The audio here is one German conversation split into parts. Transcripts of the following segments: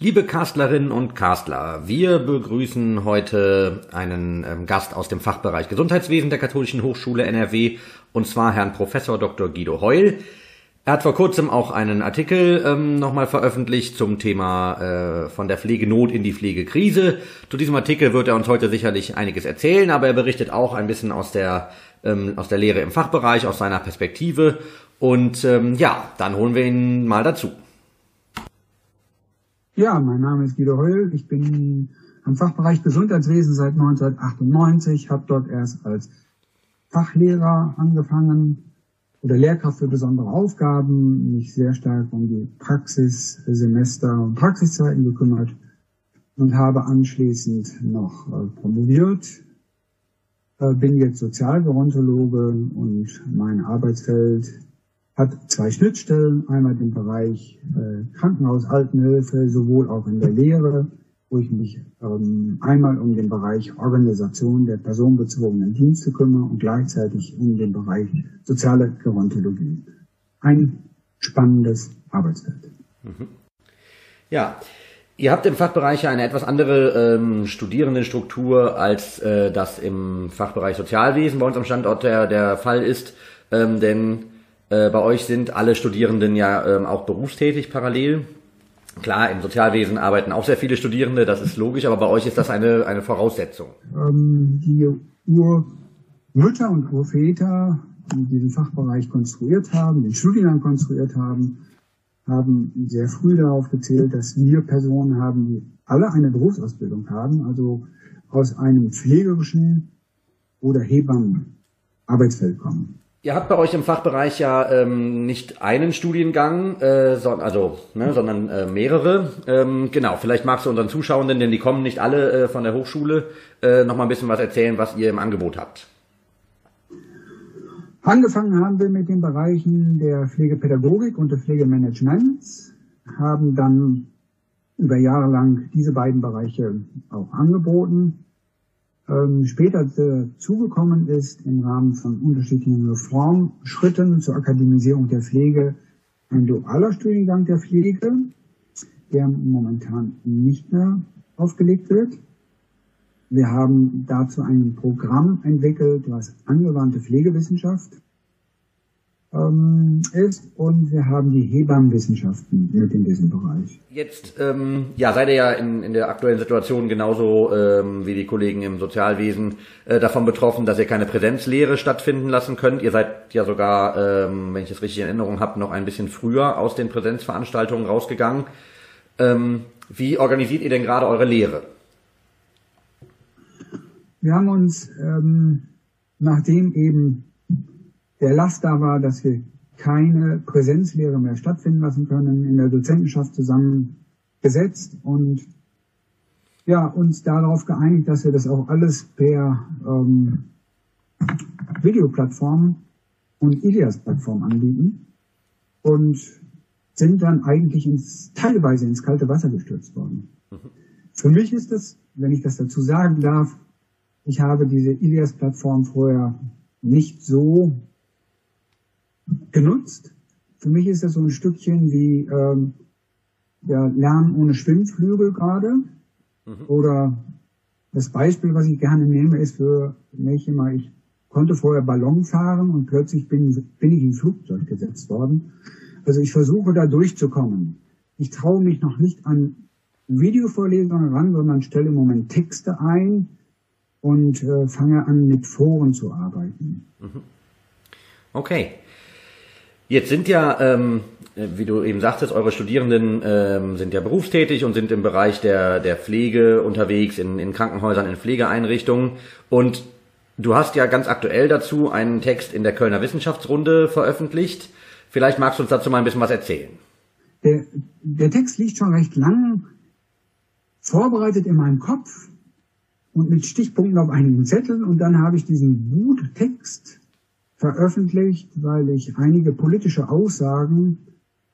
Liebe Castlerinnen und Castler, wir begrüßen heute einen ähm, Gast aus dem Fachbereich Gesundheitswesen der Katholischen Hochschule NRW und zwar Herrn Professor Dr. Guido Heul. Er hat vor kurzem auch einen Artikel ähm, nochmal veröffentlicht zum Thema äh, von der Pflegenot in die Pflegekrise. Zu diesem Artikel wird er uns heute sicherlich einiges erzählen, aber er berichtet auch ein bisschen aus der ähm, aus der Lehre im Fachbereich, aus seiner Perspektive. Und ähm, ja, dann holen wir ihn mal dazu. Ja, mein Name ist Guido Heul. Ich bin am Fachbereich Gesundheitswesen seit 1998, habe dort erst als Fachlehrer angefangen oder Lehrkraft für besondere Aufgaben, mich sehr stark um die Praxissemester und Praxiszeiten gekümmert und habe anschließend noch äh, promoviert, äh, bin jetzt Sozialgerontologe und mein Arbeitsfeld hat zwei Schnittstellen, einmal den Bereich äh, Krankenhaus, Altenhilfe, sowohl auch in der Lehre, wo ich mich ähm, einmal um den Bereich Organisation der personenbezogenen Dienste kümmere und gleichzeitig um den Bereich soziale Gerontologie. Ein spannendes Arbeitsfeld. Mhm. Ja, Ihr habt im Fachbereich eine etwas andere ähm, Studierendenstruktur, als äh, das im Fachbereich Sozialwesen bei uns am Standort der, der Fall ist. Ähm, denn äh, bei euch sind alle Studierenden ja ähm, auch berufstätig parallel. Klar, im Sozialwesen arbeiten auch sehr viele Studierende, das ist logisch, aber bei euch ist das eine, eine Voraussetzung. Ähm, die Urmütter und Urväter, die diesen Fachbereich konstruiert haben, den Studiengang konstruiert haben, haben sehr früh darauf gezählt, dass wir Personen haben, die alle eine Berufsausbildung haben, also aus einem pflegerischen oder Hebammen Arbeitsfeld kommen. Ihr habt bei euch im Fachbereich ja ähm, nicht einen Studiengang, äh, so, also, ne, sondern äh, mehrere. Ähm, genau, vielleicht magst du unseren Zuschauenden, denn die kommen nicht alle äh, von der Hochschule, äh, noch mal ein bisschen was erzählen, was ihr im Angebot habt. Angefangen haben wir mit den Bereichen der Pflegepädagogik und des Pflegemanagements, haben dann über Jahre lang diese beiden Bereiche auch angeboten ähm, später dazugekommen ist im Rahmen von unterschiedlichen Reformschritten zur Akademisierung der Pflege ein dualer Studiengang der Pflege, der momentan nicht mehr aufgelegt wird. Wir haben dazu ein Programm entwickelt, was angewandte Pflegewissenschaft ähm, ist und wir haben die Hebammenwissenschaften mit in diesem Bereich. Jetzt ähm, ja, seid ihr ja in, in der aktuellen Situation genauso ähm, wie die Kollegen im Sozialwesen äh, davon betroffen, dass ihr keine Präsenzlehre stattfinden lassen könnt. Ihr seid ja sogar, ähm, wenn ich das richtig in Erinnerung habe, noch ein bisschen früher aus den Präsenzveranstaltungen rausgegangen. Ähm, wie organisiert ihr denn gerade eure Lehre? Wir haben uns, ähm, nachdem eben der Last da war, dass wir keine Präsenzlehre mehr stattfinden lassen können, in der Dozentenschaft zusammengesetzt und ja, uns darauf geeinigt, dass wir das auch alles per ähm, Videoplattform und Ilias-Plattform anbieten und sind dann eigentlich ins, teilweise ins kalte Wasser gestürzt worden. Für mich ist es, wenn ich das dazu sagen darf, ich habe diese Ilias-Plattform vorher nicht so genutzt. Für mich ist das so ein Stückchen wie ähm, ja, Lernen ohne Schwimmflügel gerade. Mhm. Oder das Beispiel, was ich gerne nehme, ist für mich immer, ich konnte vorher Ballon fahren und plötzlich bin, bin ich in Flugzeug gesetzt worden. Also ich versuche da durchzukommen. Ich traue mich noch nicht an Videovorlesungen ran, sondern stelle im Moment Texte ein und äh, fange an, mit Foren zu arbeiten. Mhm. Okay. Jetzt sind ja, ähm, wie du eben sagtest, eure Studierenden ähm, sind ja berufstätig und sind im Bereich der, der Pflege unterwegs, in, in Krankenhäusern, in Pflegeeinrichtungen. Und du hast ja ganz aktuell dazu einen Text in der Kölner Wissenschaftsrunde veröffentlicht. Vielleicht magst du uns dazu mal ein bisschen was erzählen. Der, der Text liegt schon recht lang vorbereitet in meinem Kopf und mit Stichpunkten auf einigen Zetteln. Und dann habe ich diesen Wuttext veröffentlicht, weil ich einige politische Aussagen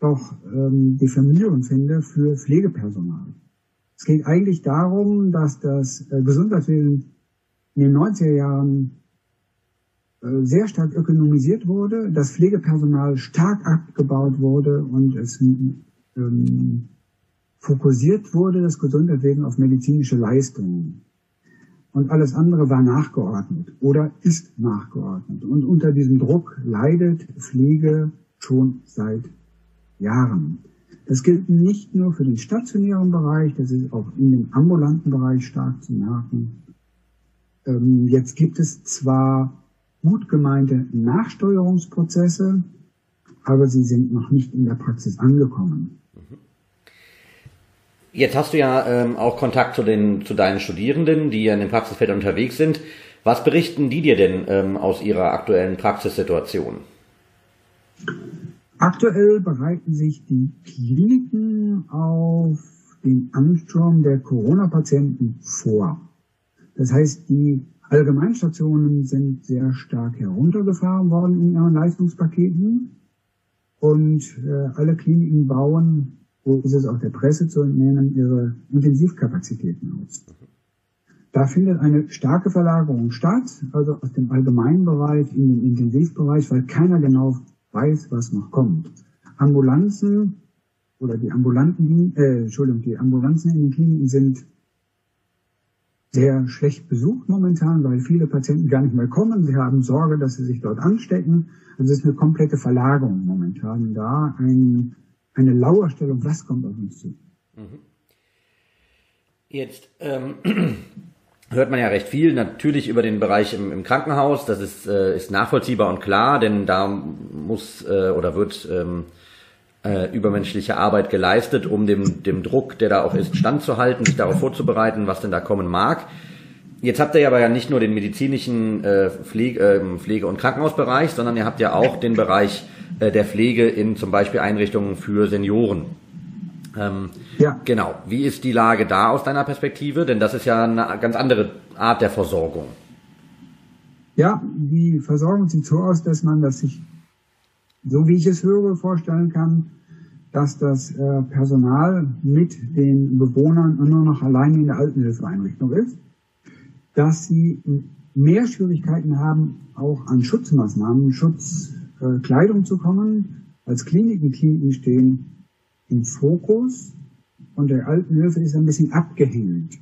doch ähm, diffamierend finde für Pflegepersonal. Es geht eigentlich darum, dass das äh, Gesundheitswesen in den 90er Jahren äh, sehr stark ökonomisiert wurde, das Pflegepersonal stark abgebaut wurde und es ähm, fokussiert wurde das Gesundheitswesen auf medizinische Leistungen. Und alles andere war nachgeordnet oder ist nachgeordnet. Und unter diesem Druck leidet Pflege schon seit Jahren. Das gilt nicht nur für den stationären Bereich, das ist auch in dem ambulanten Bereich stark zu merken. Ähm, jetzt gibt es zwar gut gemeinte Nachsteuerungsprozesse, aber sie sind noch nicht in der Praxis angekommen. Jetzt hast du ja ähm, auch Kontakt zu, den, zu deinen Studierenden, die ja in den Praxisfeldern unterwegs sind. Was berichten die dir denn ähm, aus ihrer aktuellen Praxissituation? Aktuell bereiten sich die Kliniken auf den Ansturm der Corona-Patienten vor. Das heißt, die Allgemeinstationen sind sehr stark heruntergefahren worden in ihren Leistungspaketen und äh, alle Kliniken bauen, so ist es auch der Presse zu entnehmen, ihre Intensivkapazitäten aus. Da findet eine starke Verlagerung statt, also aus dem allgemeinen Bereich in den Intensivbereich, weil keiner genau weiß, was noch kommt. Ambulanzen oder die ambulanten, äh, Entschuldigung, die Ambulanzen in den Kliniken sind sehr schlecht besucht momentan, weil viele Patienten gar nicht mehr kommen. Sie haben Sorge, dass sie sich dort anstecken. Also es ist eine komplette Verlagerung momentan da, ein, eine Lauerstellung, was kommt auf uns zu. Mhm. Jetzt ähm, hört man ja recht viel, natürlich über den Bereich im, im Krankenhaus. Das ist, äh, ist nachvollziehbar und klar, denn da muss äh, oder wird ähm, äh, übermenschliche Arbeit geleistet, um dem, dem Druck, der da auch ist, standzuhalten, sich darauf vorzubereiten, was denn da kommen mag. Jetzt habt ihr aber ja nicht nur den medizinischen äh, Pflege, äh, Pflege- und Krankenhausbereich, sondern ihr habt ja auch den Bereich äh, der Pflege in zum Beispiel Einrichtungen für Senioren. Ähm, ja. Genau. Wie ist die Lage da aus deiner Perspektive? Denn das ist ja eine ganz andere Art der Versorgung. Ja, die Versorgung sieht so aus, dass man das sich so wie ich es höre, vorstellen kann, dass das äh, Personal mit den Bewohnern nur noch alleine in der Altenhilfeeinrichtung ist, dass sie mehr Schwierigkeiten haben, auch an Schutzmaßnahmen, Schutzkleidung äh, zu kommen. Als Kliniken, Kliniken stehen im Fokus und der Altenhilfe ist ein bisschen abgehängt.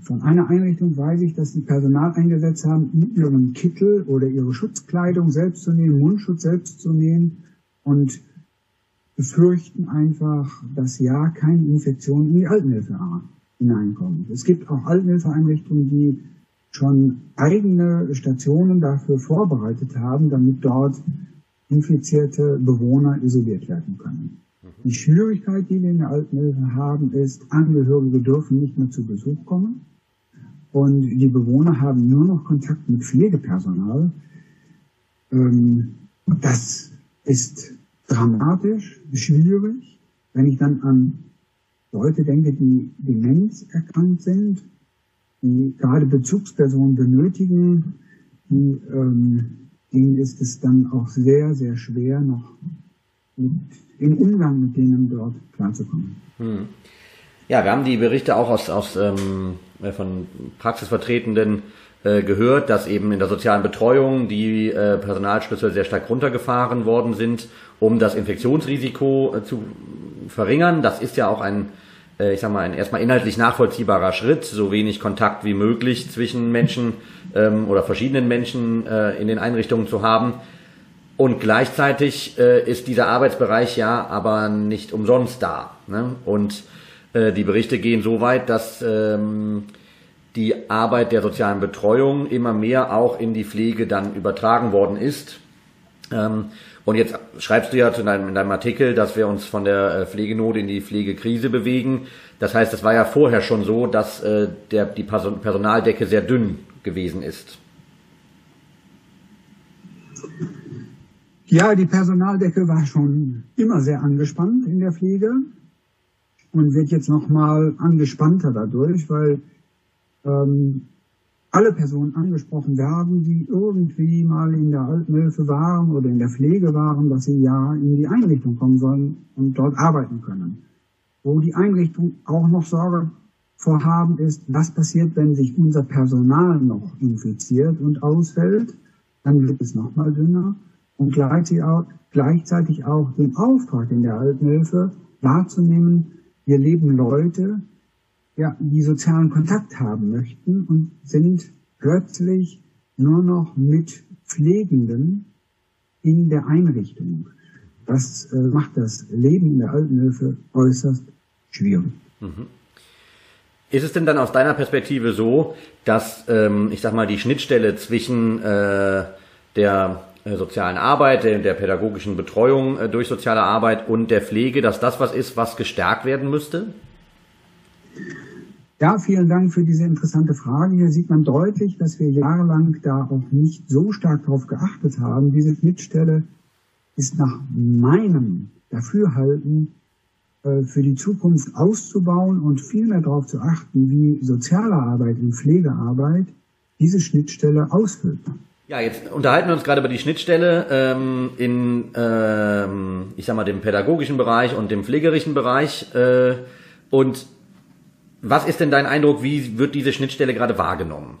Von einer Einrichtung weiß ich, dass sie Personal eingesetzt haben, ihren Kittel oder ihre Schutzkleidung selbst zu nehmen, Mundschutz selbst zu nehmen und befürchten einfach, dass ja keine Infektionen in die Altenhilfe hineinkommen. Es gibt auch Altenhilfeeinrichtungen, die schon eigene Stationen dafür vorbereitet haben, damit dort infizierte Bewohner isoliert werden können. Die Schwierigkeit, die wir in der Altenhilfe haben, ist, Angehörige dürfen nicht mehr zu Besuch kommen. Und die Bewohner haben nur noch Kontakt mit Pflegepersonal. Ähm, das ist dramatisch, schwierig. Wenn ich dann an Leute denke, die Demenz erkrankt sind, die gerade Bezugspersonen benötigen, die, ähm, denen ist es dann auch sehr, sehr schwer, noch mit, im Umgang mit denen dort klarzukommen. Hm. Ja, wir haben die Berichte auch aus, aus ähm, äh, von Praxisvertretenden äh, gehört, dass eben in der sozialen Betreuung die äh, Personalschlüssel sehr stark runtergefahren worden sind, um das Infektionsrisiko äh, zu verringern. Das ist ja auch ein, ich sag mal, ein erstmal inhaltlich nachvollziehbarer Schritt, so wenig Kontakt wie möglich zwischen Menschen ähm, oder verschiedenen Menschen äh, in den Einrichtungen zu haben. Und gleichzeitig äh, ist dieser Arbeitsbereich ja aber nicht umsonst da. Ne? Und äh, die Berichte gehen so weit, dass ähm, die Arbeit der sozialen Betreuung immer mehr auch in die Pflege dann übertragen worden ist. Ähm, und jetzt schreibst du ja in deinem, in deinem Artikel, dass wir uns von der äh, Pflegenot in die Pflegekrise bewegen. Das heißt, es war ja vorher schon so, dass äh, der, die Personaldecke sehr dünn gewesen ist. Ja, die Personaldecke war schon immer sehr angespannt in der Pflege und wird jetzt nochmal angespannter dadurch, weil ähm, alle Personen angesprochen werden, die irgendwie mal in der Altenhilfe waren oder in der Pflege waren, dass sie ja in die Einrichtung kommen sollen und dort arbeiten können. Wo die Einrichtung auch noch Sorge vorhaben ist, was passiert, wenn sich unser Personal noch infiziert und ausfällt, dann wird es nochmal dünner und gleichzeitig auch, gleichzeitig auch den Auftrag in der Altenhilfe wahrzunehmen, hier leben Leute, ja, die sozialen Kontakt haben möchten und sind plötzlich nur noch mit Pflegenden in der Einrichtung. Das äh, macht das Leben in der Altenhilfe äußerst schwierig. Mhm. Ist es denn dann aus deiner Perspektive so, dass, ähm, ich sag mal, die Schnittstelle zwischen äh, der äh, sozialen Arbeit, der, der pädagogischen Betreuung äh, durch soziale Arbeit und der Pflege, dass das was ist, was gestärkt werden müsste? Ja, vielen Dank für diese interessante Frage. Hier sieht man deutlich, dass wir jahrelang da auch nicht so stark darauf geachtet haben. Diese Schnittstelle ist nach meinem Dafürhalten äh, für die Zukunft auszubauen und viel mehr darauf zu achten, wie soziale Arbeit und Pflegearbeit diese Schnittstelle ausfüllt. Ja, jetzt unterhalten wir uns gerade über die Schnittstelle ähm, in, ähm, ich sag mal, dem pädagogischen Bereich und dem pflegerischen Bereich. Äh, und was ist denn dein Eindruck, wie wird diese Schnittstelle gerade wahrgenommen?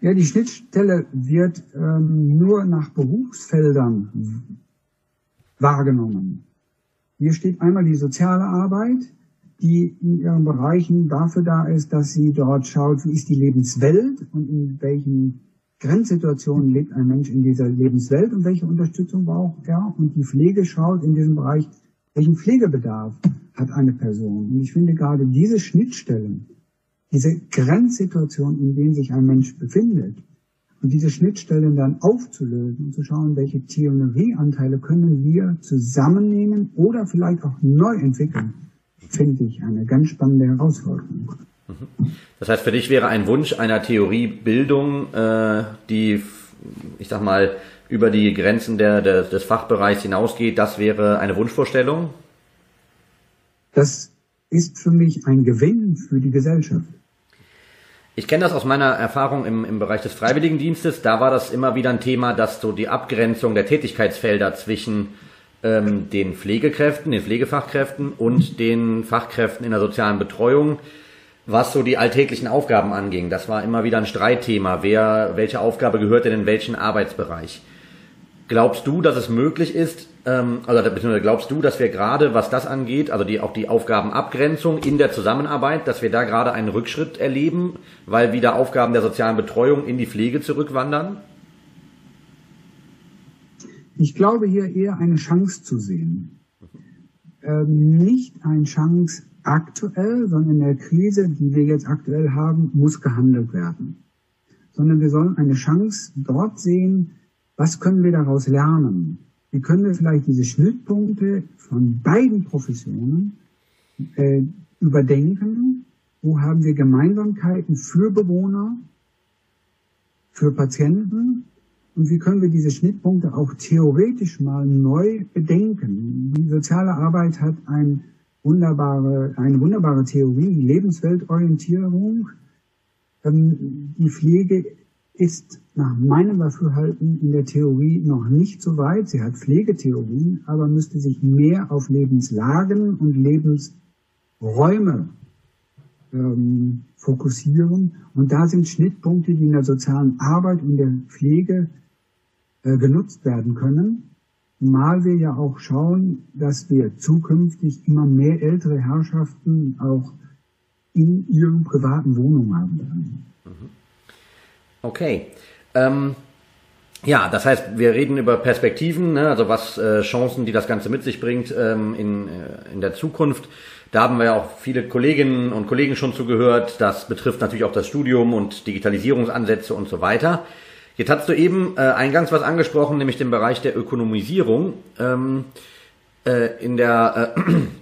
Ja, die Schnittstelle wird ähm, nur nach Berufsfeldern wahrgenommen. Hier steht einmal die soziale Arbeit, die in ihren Bereichen dafür da ist, dass sie dort schaut, wie ist die Lebenswelt und in welchen Grenzsituationen lebt ein Mensch in dieser Lebenswelt und welche Unterstützung braucht er. Und die Pflege schaut in diesem Bereich, welchen Pflegebedarf hat eine Person. Und ich finde gerade diese Schnittstellen, diese Grenzsituation, in denen sich ein Mensch befindet, und diese Schnittstellen dann aufzulösen und zu schauen, welche Theorieanteile können wir zusammennehmen oder vielleicht auch neu entwickeln, finde ich eine ganz spannende Herausforderung. Das heißt, für dich wäre ein Wunsch einer Theoriebildung, äh, die, ich sag mal, über die Grenzen der, der, des Fachbereichs hinausgeht, das wäre eine Wunschvorstellung? Das ist für mich ein Gewinn für die Gesellschaft. Ich kenne das aus meiner Erfahrung im, im Bereich des Freiwilligendienstes. Da war das immer wieder ein Thema, dass so die Abgrenzung der Tätigkeitsfelder zwischen ähm, den Pflegekräften, den Pflegefachkräften und den Fachkräften in der sozialen Betreuung, was so die alltäglichen Aufgaben anging. Das war immer wieder ein Streitthema. Wer, welche Aufgabe gehört denn in welchen Arbeitsbereich? Glaubst du, dass es möglich ist, ähm, also beziehungsweise glaubst du, dass wir gerade, was das angeht, also die, auch die Aufgabenabgrenzung in der Zusammenarbeit, dass wir da gerade einen Rückschritt erleben, weil wieder Aufgaben der sozialen Betreuung in die Pflege zurückwandern? Ich glaube hier eher eine Chance zu sehen. Ähm, nicht eine Chance aktuell, sondern in der Krise, die wir jetzt aktuell haben, muss gehandelt werden. Sondern wir sollen eine Chance dort sehen, was können wir daraus lernen? Wie können wir vielleicht diese Schnittpunkte von beiden Professionen äh, überdenken? Wo haben wir Gemeinsamkeiten für Bewohner, für Patienten? Und wie können wir diese Schnittpunkte auch theoretisch mal neu bedenken? Die soziale Arbeit hat ein wunderbare, eine wunderbare Theorie, die Lebensweltorientierung. Ähm, die Pflege ist nach meinem Dafürhalten in der Theorie noch nicht so weit. Sie hat Pflegetheorien, aber müsste sich mehr auf Lebenslagen und Lebensräume ähm, fokussieren. Und da sind Schnittpunkte, die in der sozialen Arbeit und der Pflege genutzt werden können. Mal wir ja auch schauen, dass wir zukünftig immer mehr ältere Herrschaften auch in ihren privaten Wohnungen haben werden. Mhm. Okay. Ähm, ja, das heißt, wir reden über Perspektiven, ne? also was äh, Chancen, die das Ganze mit sich bringt ähm, in, äh, in der Zukunft. Da haben wir ja auch viele Kolleginnen und Kollegen schon zugehört. Das betrifft natürlich auch das Studium und Digitalisierungsansätze und so weiter. Jetzt hast du eben äh, eingangs was angesprochen, nämlich den Bereich der Ökonomisierung ähm, äh, in der äh,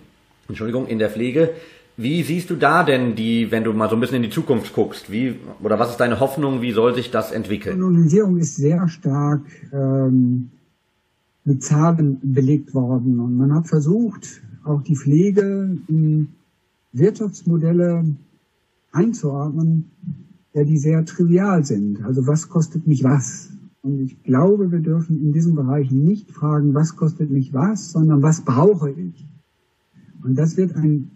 Entschuldigung in der Pflege. Wie siehst du da denn die, wenn du mal so ein bisschen in die Zukunft guckst, wie oder was ist deine Hoffnung, wie soll sich das entwickeln? Die Kolonisierung ist sehr stark ähm, mit Zahlen belegt worden und man hat versucht, auch die Pflege in Wirtschaftsmodelle einzuordnen, ja, die sehr trivial sind. Also was kostet mich was? Und ich glaube, wir dürfen in diesem Bereich nicht fragen, was kostet mich was, sondern was brauche ich? Und das wird ein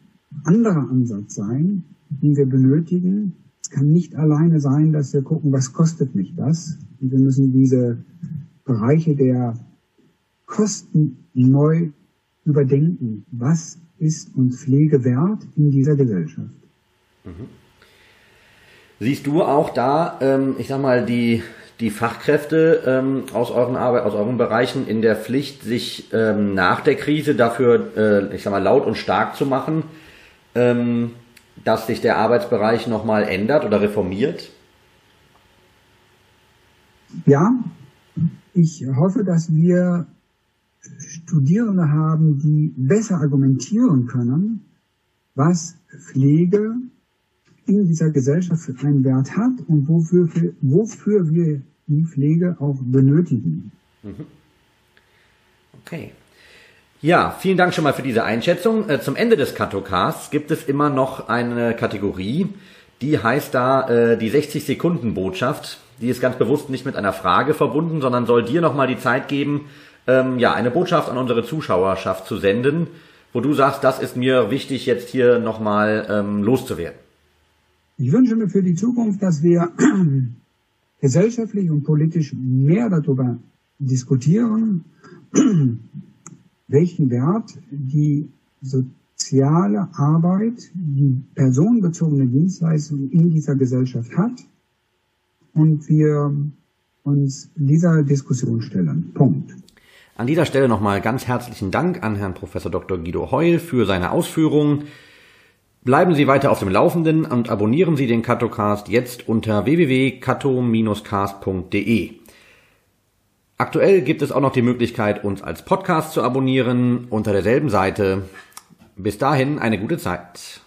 anderer Ansatz sein, den wir benötigen. Es kann nicht alleine sein, dass wir gucken, was kostet mich das. Und wir müssen diese Bereiche der Kosten neu überdenken, was ist uns Pflege wert in dieser Gesellschaft. Mhm. Siehst du auch da, ähm, ich sag mal, die, die Fachkräfte ähm, aus euren Arbeit, aus euren Bereichen in der Pflicht, sich ähm, nach der Krise dafür, äh, ich sag mal, laut und stark zu machen, ähm, dass sich der Arbeitsbereich nochmal ändert oder reformiert? Ja, ich hoffe, dass wir Studierende haben, die besser argumentieren können, was Pflege in dieser Gesellschaft für einen Wert hat und wofür, wofür wir die Pflege auch benötigen. Mhm. Okay. Ja, vielen Dank schon mal für diese Einschätzung. Äh, zum Ende des Katocasts gibt es immer noch eine Kategorie, die heißt da äh, die 60 Sekunden Botschaft. Die ist ganz bewusst nicht mit einer Frage verbunden, sondern soll dir nochmal die Zeit geben, ähm, ja, eine Botschaft an unsere Zuschauerschaft zu senden, wo du sagst, das ist mir wichtig, jetzt hier nochmal ähm, loszuwerden. Ich wünsche mir für die Zukunft, dass wir gesellschaftlich und politisch mehr darüber diskutieren, welchen Wert die soziale Arbeit, die personenbezogene Dienstleistung in dieser Gesellschaft hat und wir uns dieser Diskussion stellen. Punkt. An dieser Stelle nochmal ganz herzlichen Dank an Herrn Professor Dr. Guido Heul für seine Ausführungen. Bleiben Sie weiter auf dem Laufenden und abonnieren Sie den Katocast jetzt unter www.kato-cast.de. Aktuell gibt es auch noch die Möglichkeit, uns als Podcast zu abonnieren unter derselben Seite. Bis dahin eine gute Zeit.